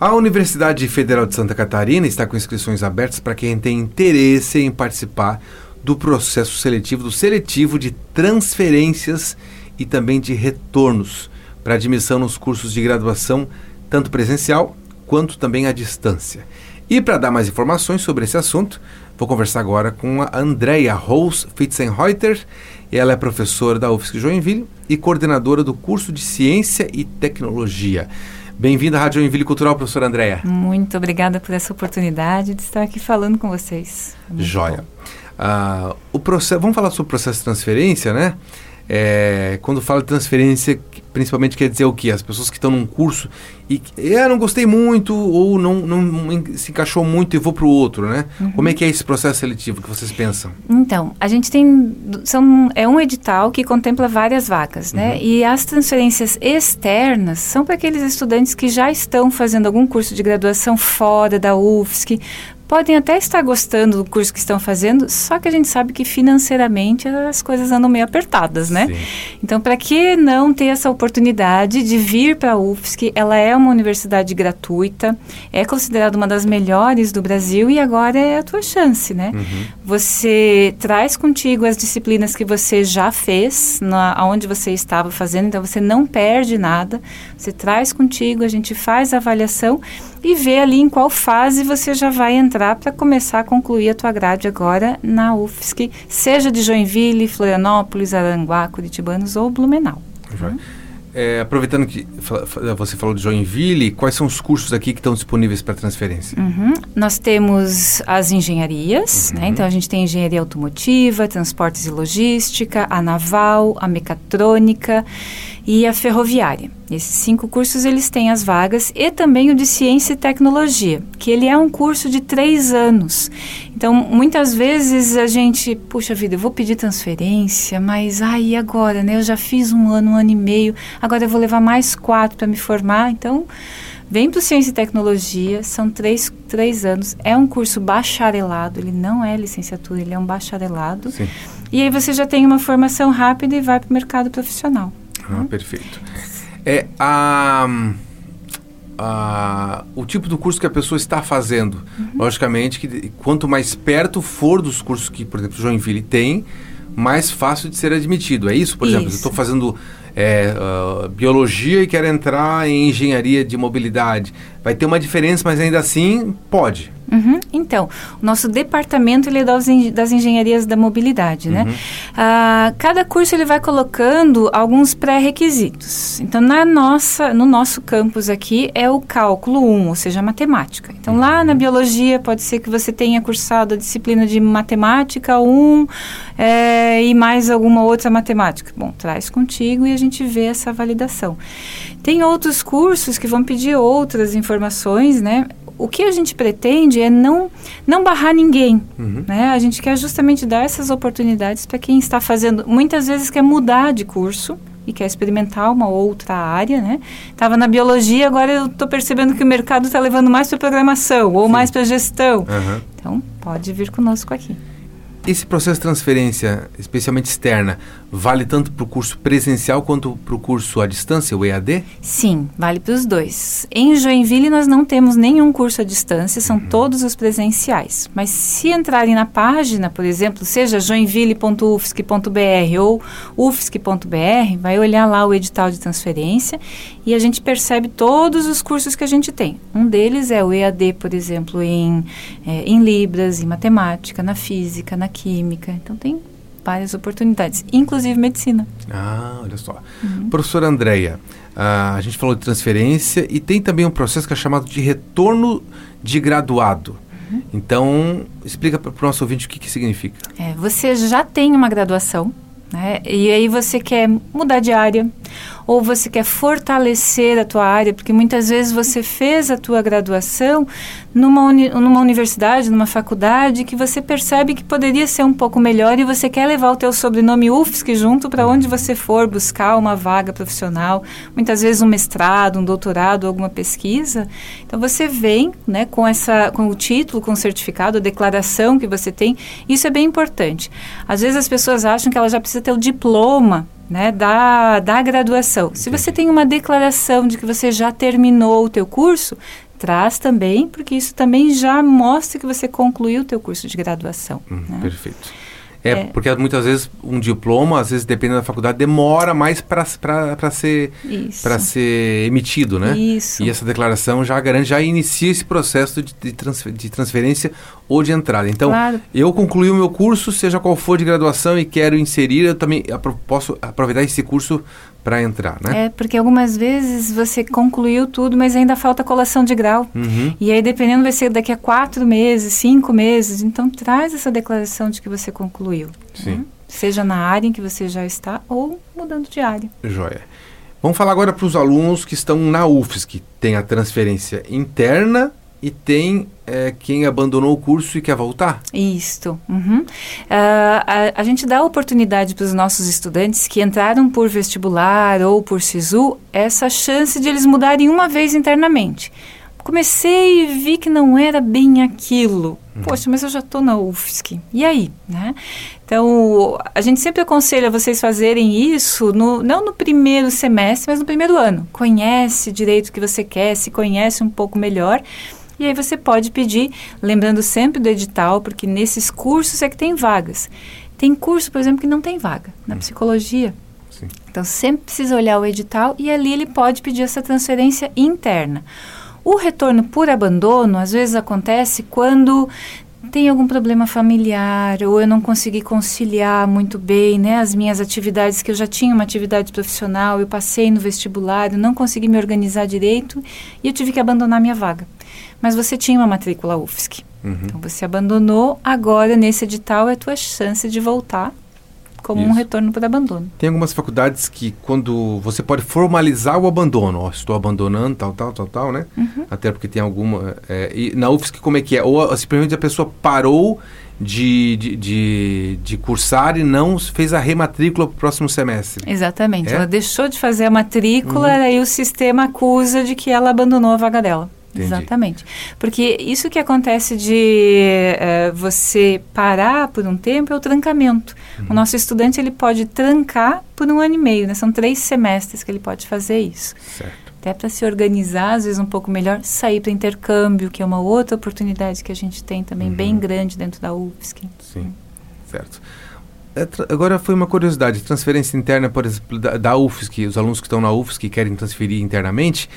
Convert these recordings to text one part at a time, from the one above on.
A Universidade Federal de Santa Catarina está com inscrições abertas para quem tem interesse em participar do processo seletivo, do seletivo de transferências e também de retornos para admissão nos cursos de graduação, tanto presencial quanto também à distância. E para dar mais informações sobre esse assunto, vou conversar agora com a Andrea Rose Fitzenreuter. Ela é professora da UFSC Joinville e coordenadora do curso de Ciência e Tecnologia. Bem-vinda à Rádio Joinville Cultural, professora Andréia. Muito obrigada por essa oportunidade de estar aqui falando com vocês. É Joia. Uh, o processo, vamos falar sobre o processo de transferência, né? É, quando fala de transferência, principalmente quer dizer o quê? As pessoas que estão num curso e é, não gostei muito ou não, não se encaixou muito e vou para o outro, né? Uhum. Como é que é esse processo seletivo que vocês pensam? Então, a gente tem são é um edital que contempla várias vagas, né? Uhum. E as transferências externas são para aqueles estudantes que já estão fazendo algum curso de graduação fora da UFSC, podem até estar gostando do curso que estão fazendo, só que a gente sabe que financeiramente as coisas andam meio apertadas, né? Sim. Então, para que não ter essa oportunidade de vir para a UFSC? Ela é uma universidade gratuita, é considerada uma das melhores do Brasil e agora é a tua chance, né? Uhum. Você traz contigo as disciplinas que você já fez, na, onde você estava fazendo, então você não perde nada. Você traz contigo, a gente faz a avaliação e vê ali em qual fase você já vai entrar para começar a concluir a tua grade agora na UFSC, seja de Joinville, Florianópolis, Aranguá, Curitibanos ou Blumenau. Uhum. É, aproveitando que você falou de Joinville, quais são os cursos aqui que estão disponíveis para transferência? Uhum. Nós temos as engenharias, uhum. né? então a gente tem engenharia automotiva, transportes e logística, a naval, a mecatrônica e a ferroviária. Esses cinco cursos eles têm as vagas e também o de ciência e tecnologia, que ele é um curso de três anos. Então, muitas vezes a gente, puxa vida, eu vou pedir transferência, mas aí ah, agora, né? Eu já fiz um ano, um ano e meio, agora eu vou levar mais quatro para me formar. Então, vem para o Ciência e Tecnologia, são três, três anos, é um curso bacharelado, ele não é licenciatura, ele é um bacharelado. Sim. E aí você já tem uma formação rápida e vai para o mercado profissional. Ah, perfeito. É a, a, o tipo do curso que a pessoa está fazendo. Uhum. Logicamente que quanto mais perto for dos cursos que, por exemplo, Joinville tem, mais fácil de ser admitido. É isso? Por isso. exemplo, eu estou fazendo é, uh, biologia e quero entrar em engenharia de mobilidade. Vai ter uma diferença, mas ainda assim pode. Uhum. Então, o nosso departamento ele é das, das engenharias da mobilidade, né? uhum. Ah, cada curso ele vai colocando alguns pré-requisitos. Então, na nossa, no nosso campus aqui é o cálculo 1, ou seja, matemática. Então, uhum. lá na biologia pode ser que você tenha cursado a disciplina de matemática 1 é, e mais alguma outra matemática. Bom, traz contigo e a gente vê essa validação. Tem outros cursos que vão pedir outras informações, né? o que a gente pretende é não, não barrar ninguém. Uhum. Né? A gente quer justamente dar essas oportunidades para quem está fazendo, muitas vezes quer mudar de curso e quer experimentar uma outra área, né? Estava na biologia, agora eu estou percebendo que o mercado está levando mais para programação ou Sim. mais para gestão. Uhum. Então, pode vir conosco aqui. Esse processo de transferência, especialmente externa, vale tanto para o curso presencial quanto para o curso à distância, o EAD? Sim, vale para os dois. Em Joinville nós não temos nenhum curso à distância, são uhum. todos os presenciais. Mas se entrarem na página, por exemplo, seja joinville.ufsc.br ou ufsc.br, vai olhar lá o edital de transferência e a gente percebe todos os cursos que a gente tem. Um deles é o EAD, por exemplo, em, é, em Libras, em matemática, na física, na química. Então tem várias oportunidades, inclusive medicina. Ah, olha só. Uhum. Professora Andréia, uh, a gente falou de transferência e tem também um processo que é chamado de retorno de graduado. Uhum. Então, explica para o nosso ouvinte o que, que significa. É, você já tem uma graduação, né? E aí você quer mudar de área ou você quer fortalecer a tua área, porque muitas vezes você fez a tua graduação numa, uni numa universidade, numa faculdade, que você percebe que poderia ser um pouco melhor e você quer levar o teu sobrenome UFSC junto para onde você for buscar uma vaga profissional, muitas vezes um mestrado, um doutorado, alguma pesquisa. Então você vem, né, com essa com o título, com o certificado, a declaração que você tem. Isso é bem importante. Às vezes as pessoas acham que ela já precisa ter o diploma né, da, da graduação. Se você tem uma declaração de que você já terminou o teu curso, Traz também, porque isso também já mostra que você concluiu o teu curso de graduação. Hum, né? Perfeito. É, é, porque muitas vezes um diploma, às vezes dependendo da faculdade, demora mais para ser ser emitido, né? Isso. E essa declaração já garante, já inicia esse processo de, de, transfer, de transferência ou de entrada. Então, claro. eu concluí o meu curso, seja qual for de graduação e quero inserir, eu também posso aproveitar esse curso para entrar, né? É, porque algumas vezes você concluiu tudo, mas ainda falta colação de grau. Uhum. E aí, dependendo, vai ser daqui a quatro meses, cinco meses. Então, traz essa declaração de que você concluiu. Sim. Né? Seja na área em que você já está ou mudando de área. Joia. Vamos falar agora para os alunos que estão na UFSC, que tem a transferência interna e tem é, quem abandonou o curso e quer voltar? Isto. Uhum. Uh, a, a, gente dá a oportunidade para os nossos estudantes que entraram por vestibular ou por SISU essa chance de eles mudarem uma vez internamente. Comecei e vi que não era bem aquilo. Uhum. Poxa, mas eu já estou na UFSC. E aí? Né? Então, a gente sempre aconselha vocês fazerem isso, no, não no primeiro semestre, mas no primeiro ano. Conhece direito o que você quer, se conhece um pouco melhor e aí você pode pedir, lembrando sempre do edital, porque nesses cursos é que tem vagas. Tem curso, por exemplo, que não tem vaga, na psicologia. Sim. Então sempre precisa olhar o edital e ali ele pode pedir essa transferência interna. O retorno por abandono às vezes acontece quando tem algum problema familiar ou eu não consegui conciliar muito bem né, as minhas atividades, que eu já tinha uma atividade profissional, eu passei no vestibular, eu não consegui me organizar direito e eu tive que abandonar minha vaga mas você tinha uma matrícula UFSC. Uhum. Então você abandonou, agora nesse edital é a tua chance de voltar como Isso. um retorno por abandono. Tem algumas faculdades que quando você pode formalizar o abandono, estou abandonando, tal, tal, tal, tal, né? Uhum. Até porque tem alguma... É, e na UFSC como é que é? Ou simplesmente a pessoa parou de, de, de, de, cursar e não fez a rematrícula para o próximo semestre. Exatamente. É? Ela deixou de fazer a matrícula uhum. e o sistema acusa de que ela abandonou a vaga dela. Entendi. Exatamente. Porque isso que acontece de uh, você parar por um tempo é o trancamento. Uhum. O nosso estudante ele pode trancar por um ano e meio, né? São três semestres que ele pode fazer isso. Certo. Até para se organizar, às vezes um pouco melhor, sair para intercâmbio, que é uma outra oportunidade que a gente tem também uhum. bem grande dentro da UFSC. Sim, certo. É, agora foi uma curiosidade, transferência interna, por exemplo, da, da UFSC, os alunos que estão na UFSC que querem transferir internamente,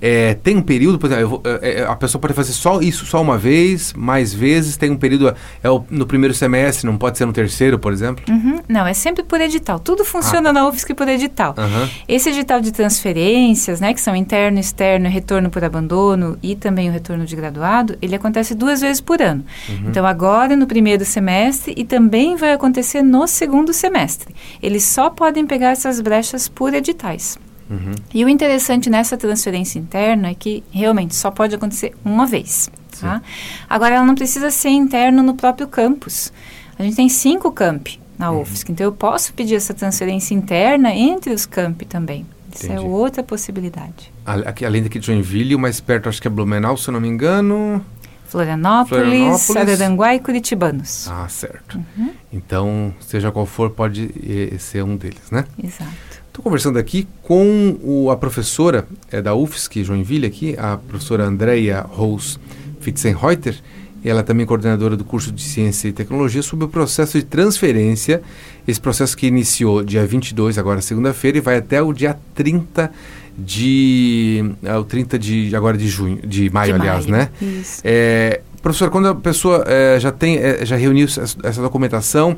é, tem um período, por exemplo, é, é, a pessoa pode fazer só isso só uma vez, mais vezes, tem um período, é o, no primeiro semestre, não pode ser no terceiro, por exemplo? Uhum, não, é sempre por edital. Tudo funciona ah, na UFSC por edital. Uhum. Esse edital de transferências, né, que são interno, externo, retorno por abandono e também o retorno de graduado, ele acontece duas vezes por ano. Uhum. Então, agora no primeiro semestre e também vai acontecer no segundo semestre. Eles só podem pegar essas brechas por editais. Uhum. E o interessante nessa transferência interna é que realmente só pode acontecer uma vez. Tá? Agora, ela não precisa ser interna no próprio campus. A gente tem cinco campi na uhum. UFSC, então eu posso pedir essa transferência interna entre os campi também. Isso é Entendi. é outra possibilidade. Aqui, além daqui de Joinville, o mais perto acho que é Blumenau, se eu não me engano. Florianópolis, Florianópolis. Araranguá e Curitibanos. Ah, certo. Uhum. Então, seja qual for, pode eh, ser um deles, né? Exato. Estou conversando aqui com o, a professora é, da UFSC, Joinville, aqui, a professora Andrea Rose Fitzenreuter, ela é também coordenadora do curso de Ciência e Tecnologia, sobre o processo de transferência, esse processo que iniciou dia 22, agora segunda-feira, e vai até o dia 30 de... É, o 30 de, agora de junho, de maio, de aliás, maio. né? Isso. É, professor, quando a pessoa é, já tem, é, já reuniu essa, essa documentação,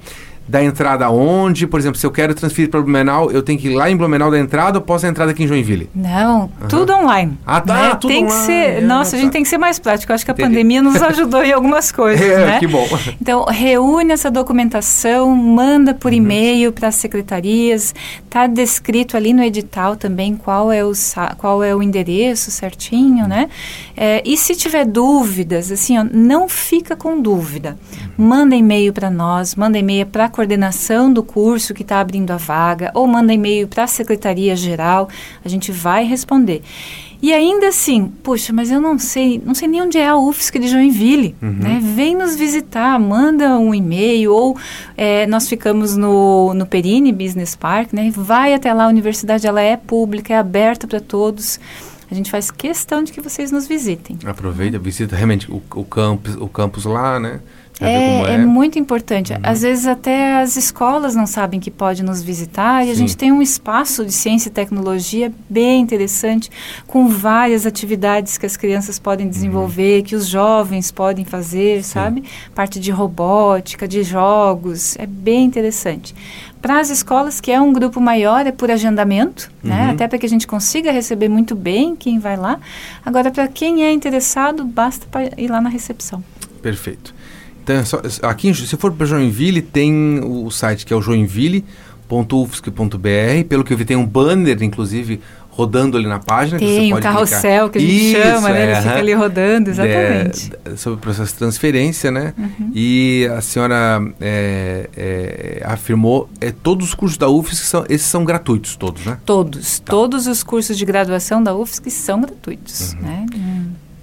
da entrada onde? Por exemplo, se eu quero transferir para Blumenau, eu tenho que ir lá em Blumenau da entrada ou posso a entrada aqui em Joinville? Não, uhum. tudo online. Ah, tá, né? tudo tem online. Que ser, nossa, a gente tem que ser mais prático. Eu acho que a Entendi. pandemia nos ajudou em algumas coisas, é, né? que bom. Então, reúne essa documentação, manda por uhum. e-mail para as secretarias. Está descrito ali no edital também qual é o, qual é o endereço certinho, uhum. né? É, e se tiver dúvidas, assim, ó, não fica com dúvida. Uhum. Manda e-mail para nós, manda e-mail para a coordenação do curso que está abrindo a vaga, ou manda e-mail para a secretaria geral, a gente vai responder. E ainda assim, puxa, mas eu não sei, não sei nem onde é a UFSC de Joinville, uhum. né? Vem nos visitar, manda um e-mail, ou é, nós ficamos no, no Perini Business Park, né? Vai até lá, a universidade ela é pública, é aberta para todos a gente faz questão de que vocês nos visitem. Aproveita, visita realmente o, o campus, o campus lá, né? É, é, é, muito importante. Uhum. Às vezes até as escolas não sabem que pode nos visitar e Sim. a gente tem um espaço de ciência e tecnologia bem interessante, com várias atividades que as crianças podem uhum. desenvolver, uhum. que os jovens podem fazer, Sim. sabe? Parte de robótica, de jogos, é bem interessante. Para as escolas, que é um grupo maior, é por agendamento, né? uhum. né? até para que a gente consiga receber muito bem quem vai lá. Agora, para quem é interessado, basta ir lá na recepção. Perfeito. Então, só, aqui, se for para Joinville, tem o site que é o joinville.ufsc.br. Pelo que eu vi, tem um banner, inclusive, rodando ali na página. Tem, o carrossel que a gente Isso, chama, né? Ele fica ali rodando, exatamente. É, sobre o processo de transferência, né? Uhum. E a senhora é, é, afirmou, é, todos os cursos da UFSC, são, esses são gratuitos, todos, né? Todos. Tá. Todos os cursos de graduação da UFSC são gratuitos, uhum. né?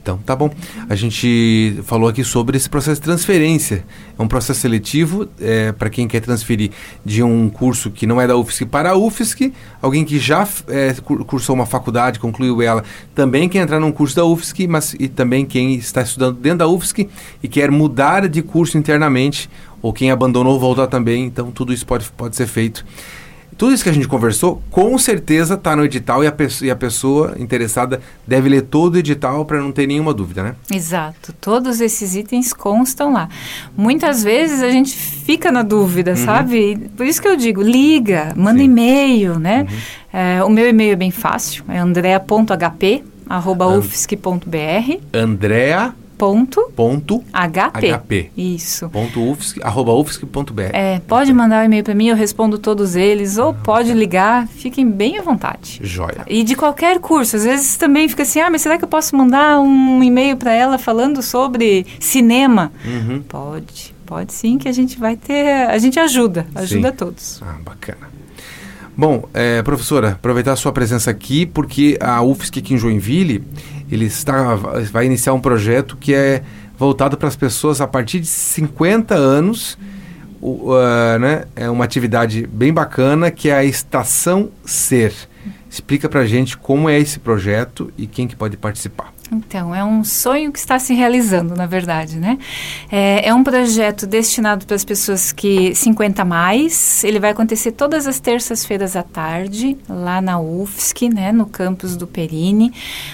Então, tá bom. A gente falou aqui sobre esse processo de transferência. É um processo seletivo é, para quem quer transferir de um curso que não é da UFSC para a UFSC. Alguém que já é, cursou uma faculdade, concluiu ela, também quer entrar num curso da UFSC, mas e também quem está estudando dentro da UFSC e quer mudar de curso internamente, ou quem abandonou voltar também. Então, tudo isso pode, pode ser feito. Tudo isso que a gente conversou, com certeza está no edital e a, e a, pessoa interessada deve ler todo o edital para não ter nenhuma dúvida, né? Exato. Todos esses itens constam lá. Muitas vezes a gente fica na dúvida, uhum. sabe? Por isso que eu digo, liga, manda e-mail, né? Uhum. É, o meu e-mail é bem fácil, é andrea.hp arroba ufsc.br Andrea Ponto, ponto HP. HP. Isso. Ponto ufsc, arroba ufsc.br. É, pode mandar um e-mail para mim, eu respondo todos eles, ou ah, pode ligar, fiquem bem à vontade. Joia. E de qualquer curso, às vezes também fica assim, ah, mas será que eu posso mandar um e-mail para ela falando sobre cinema? Uhum. Pode, pode sim, que a gente vai ter, a gente ajuda, ajuda sim. todos. Ah, bacana. Bom, é, professora, aproveitar a sua presença aqui, porque a UFSC aqui em Joinville, ele está, vai iniciar um projeto que é voltado para as pessoas a partir de 50 anos, uh, né? É uma atividade bem bacana que é a Estação Ser. Explica para a gente como é esse projeto e quem que pode participar. Então, é um sonho que está se realizando, na verdade, né? É, é um projeto destinado para as pessoas que 50 mais. Ele vai acontecer todas as terças-feiras à tarde, lá na UFSC, né, no campus do Perini.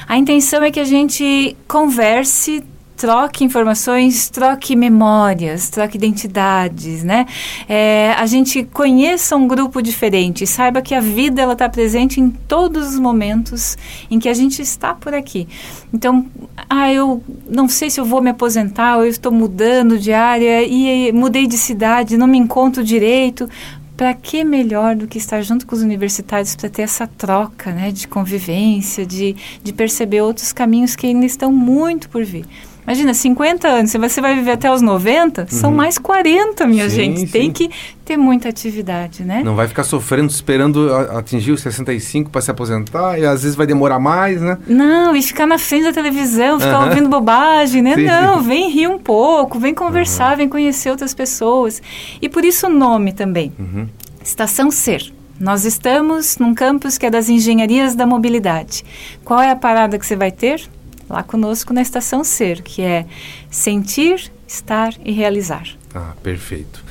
A intenção é que a gente converse troque informações, troque memórias, troque identidades, né? É, a gente conheça um grupo diferente, saiba que a vida ela está presente em todos os momentos em que a gente está por aqui. Então, ah, eu não sei se eu vou me aposentar, ou eu estou mudando de área e mudei de cidade, não me encontro direito para que melhor do que estar junto com os universitários para ter essa troca né, de convivência, de, de perceber outros caminhos que ainda estão muito por vir. Imagina, 50 anos, se você vai viver até os 90, uhum. são mais 40, minha sim, gente. Sim. Tem que ter muita atividade, né? Não vai ficar sofrendo, esperando atingir os 65 para se aposentar, e às vezes vai demorar mais, né? Não, e ficar na frente da televisão, ficar uhum. ouvindo bobagem, né? Sim, Não, vem rir um pouco, vem conversar, uhum. vem conhecer outras pessoas. E por isso o nome também. Uhum. Estação Ser. Nós estamos num campus que é das engenharias da mobilidade. Qual é a parada que você vai ter? Lá conosco na Estação Ser, que é sentir, estar e realizar. Ah, perfeito.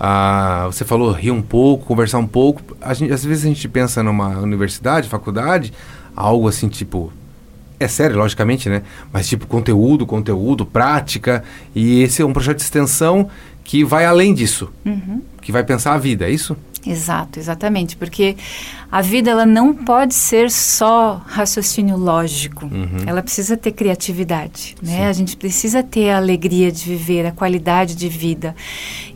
Ah, você falou rir um pouco, conversar um pouco. Gente, às vezes a gente pensa numa universidade, faculdade, algo assim tipo. É sério, logicamente, né? Mas tipo conteúdo, conteúdo, prática. E esse é um projeto de extensão que vai além disso. Uhum. Que vai pensar a vida, é isso? Exato, exatamente, porque a vida ela não pode ser só raciocínio lógico. Uhum. Ela precisa ter criatividade, né? A gente precisa ter a alegria de viver, a qualidade de vida.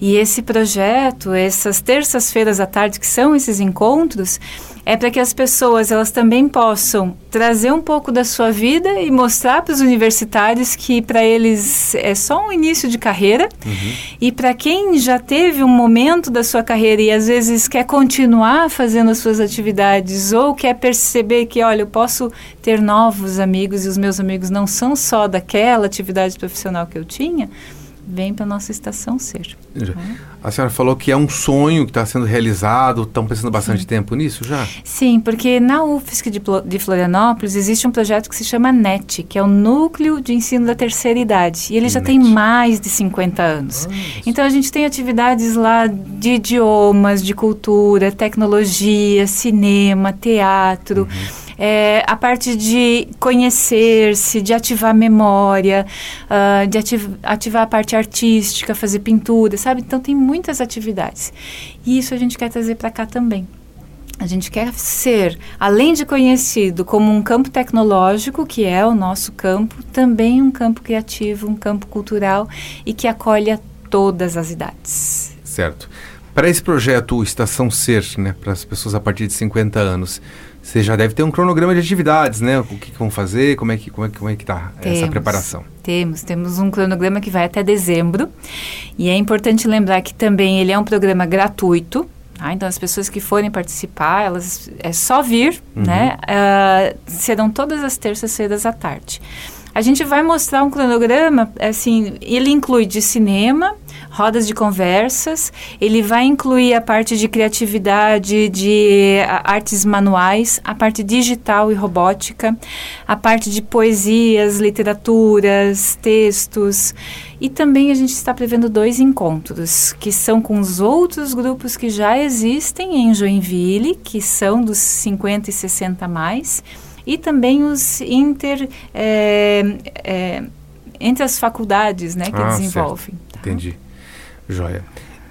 E esse projeto, essas terças-feiras à tarde que são esses encontros, é para que as pessoas elas também possam trazer um pouco da sua vida e mostrar para os universitários que para eles é só um início de carreira uhum. e para quem já teve um momento da sua carreira e às vezes quer continuar fazendo as suas atividades ou quer perceber que olha eu posso ter novos amigos e os meus amigos não são só daquela atividade profissional que eu tinha vem para a nossa estação ser. A senhora falou que é um sonho que está sendo realizado, estão pensando bastante Sim. tempo nisso já? Sim, porque na UFSC de, de, Florianópolis existe um projeto que se chama NET, que é o Núcleo de Ensino da Terceira Idade. E ele já NET. tem mais de 50 anos. Nossa. Então a gente tem atividades lá de idiomas, de cultura, tecnologia, cinema, teatro. Uhum é, a parte de conhecer-se, de ativar a memória, uh, de ativ ativar a parte artística, fazer pintura, sabe? Então tem muitas atividades. E isso a gente quer trazer para cá também. A gente quer ser, além de conhecido como um campo tecnológico, que é o nosso campo, também um campo criativo, um campo cultural e que acolha todas as idades. Certo. Para esse projeto Estação Ser, né, para as pessoas a partir de 50 anos, você já deve ter um cronograma de atividades, né? O que, que vão fazer, como é que como é, como é que tá temos, essa preparação? Temos, temos um cronograma que vai até dezembro. E é importante lembrar que também ele é um programa gratuito. Tá? Então as pessoas que forem participar, elas é só vir, uhum. né? Uh, serão todas as terças-feiras à tarde. A gente vai mostrar um cronograma, assim, ele inclui de cinema, rodas de conversas. Ele vai incluir a parte de criatividade, de artes manuais, a parte digital e robótica, a parte de poesias, literaturas, textos. E também a gente está prevendo dois encontros, que são com os outros grupos que já existem em Joinville, que são dos 50 e 60 mais, e também os inter. É, é, entre as faculdades né, que ah, desenvolvem. Tá? Entendi. Joia.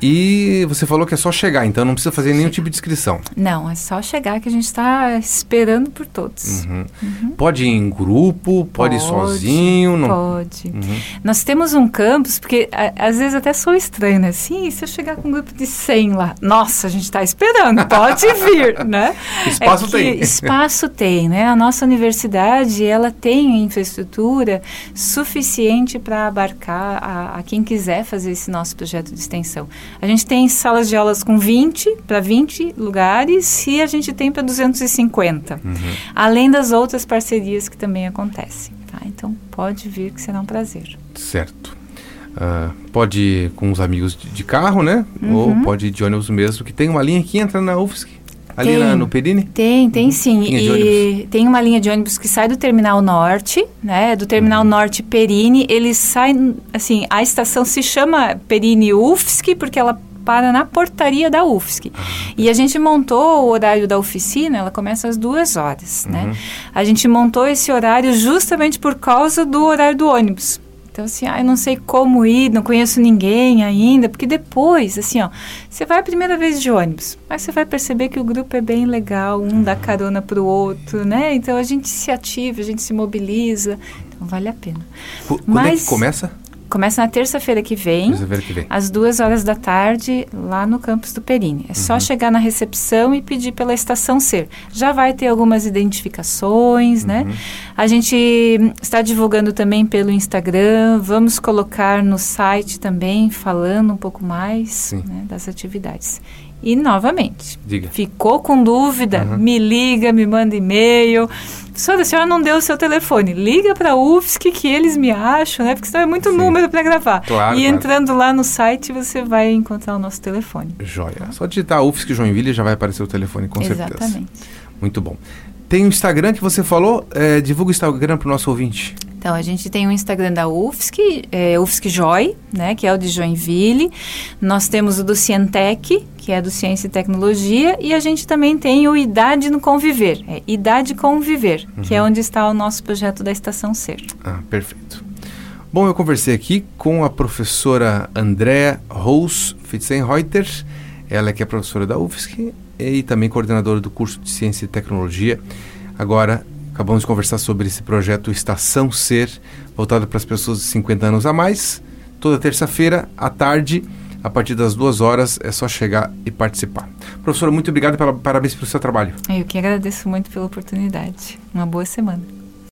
E você falou que é só chegar, então não precisa fazer nenhum tipo de inscrição. Não, é só chegar que a gente está esperando por todos. Uhum. Uhum. Pode ir em grupo, pode, pode ir sozinho? Não... Pode. Uhum. Nós temos um campus, porque a, às vezes até sou estranho, né? Sim, se eu chegar com um grupo de 100 lá, nossa, a gente está esperando, pode vir, né? Espaço é tem. Espaço tem, né? A nossa universidade, ela tem infraestrutura suficiente para abarcar a, a quem quiser fazer esse nosso projeto de extensão. A gente tem salas de aulas com 20 para 20 lugares e a gente tem para 250. Uhum. Além das outras parcerias que também acontecem. Tá? Então pode vir que será um prazer. Certo. Uh, pode ir com os amigos de, de carro, né? Uhum. Ou pode ir de ônibus mesmo, que tem uma linha que entra na UFSC. Ali tem, no Perini? Tem, tem uhum. sim. E tem uma linha de ônibus que sai do Terminal Norte, né? Do Terminal uhum. Norte Perini. Ele sai, assim, a estação se chama Perini UFSC porque ela para na portaria da UFSC. Ah. E a gente montou o horário da oficina, ela começa às duas horas, né? uhum. né? A gente montou esse horário justamente por causa do horário do ônibus. Então, assim, ah, eu não sei como ir, não conheço ninguém ainda, porque depois, assim, ó, você vai a primeira vez de ônibus, mas você vai perceber que o grupo é bem legal, um dá carona para o outro, né? Então, a gente se ativa, a gente se mobiliza, então vale a pena. Quando mas, é que começa? Começa na terça-feira que vem, que vem, às duas horas da tarde, lá no campus do Perini. É uhum. só chegar na recepção e pedir pela estação Ser. Já vai ter algumas identificações, né? uhum. né? A gente está divulgando também pelo Instagram, vamos colocar no site também, falando um pouco mais né, das atividades. E novamente, Diga. ficou com dúvida? Uhum. Me liga, me manda e-mail. Professora, a senhora não deu o seu telefone. Liga para a UFSC que eles me acham, né? Porque senão é muito Sim. número para gravar. Claro, e entrando claro. lá no site, você vai encontrar o nosso telefone. Joia. Só digitar UFSC Joinville já vai aparecer o telefone, com Exatamente. certeza. Exatamente. Muito bom. Tem o Instagram que você falou. É, divulga o Instagram para o nosso ouvinte. Então, a gente tem o Instagram da UFSC, é, UFSC Joy, né, que é o de Joinville. Nós temos o do Cientec, que é do Ciência e Tecnologia. E a gente também tem o Idade no Conviver, é Idade Conviver, uhum. que é onde está o nosso projeto da Estação Ser. Ah, perfeito. Bom, eu conversei aqui com a professora Andréa Rose Fitzenreuter, ela que é professora da UFSC e também coordenadora do curso de Ciência e Tecnologia. Agora Acabamos de conversar sobre esse projeto Estação Ser, voltado para as pessoas de 50 anos a mais. Toda terça-feira, à tarde, a partir das duas horas, é só chegar e participar. Professora, muito obrigado, pela, parabéns pelo seu trabalho. Eu que agradeço muito pela oportunidade. Uma boa semana.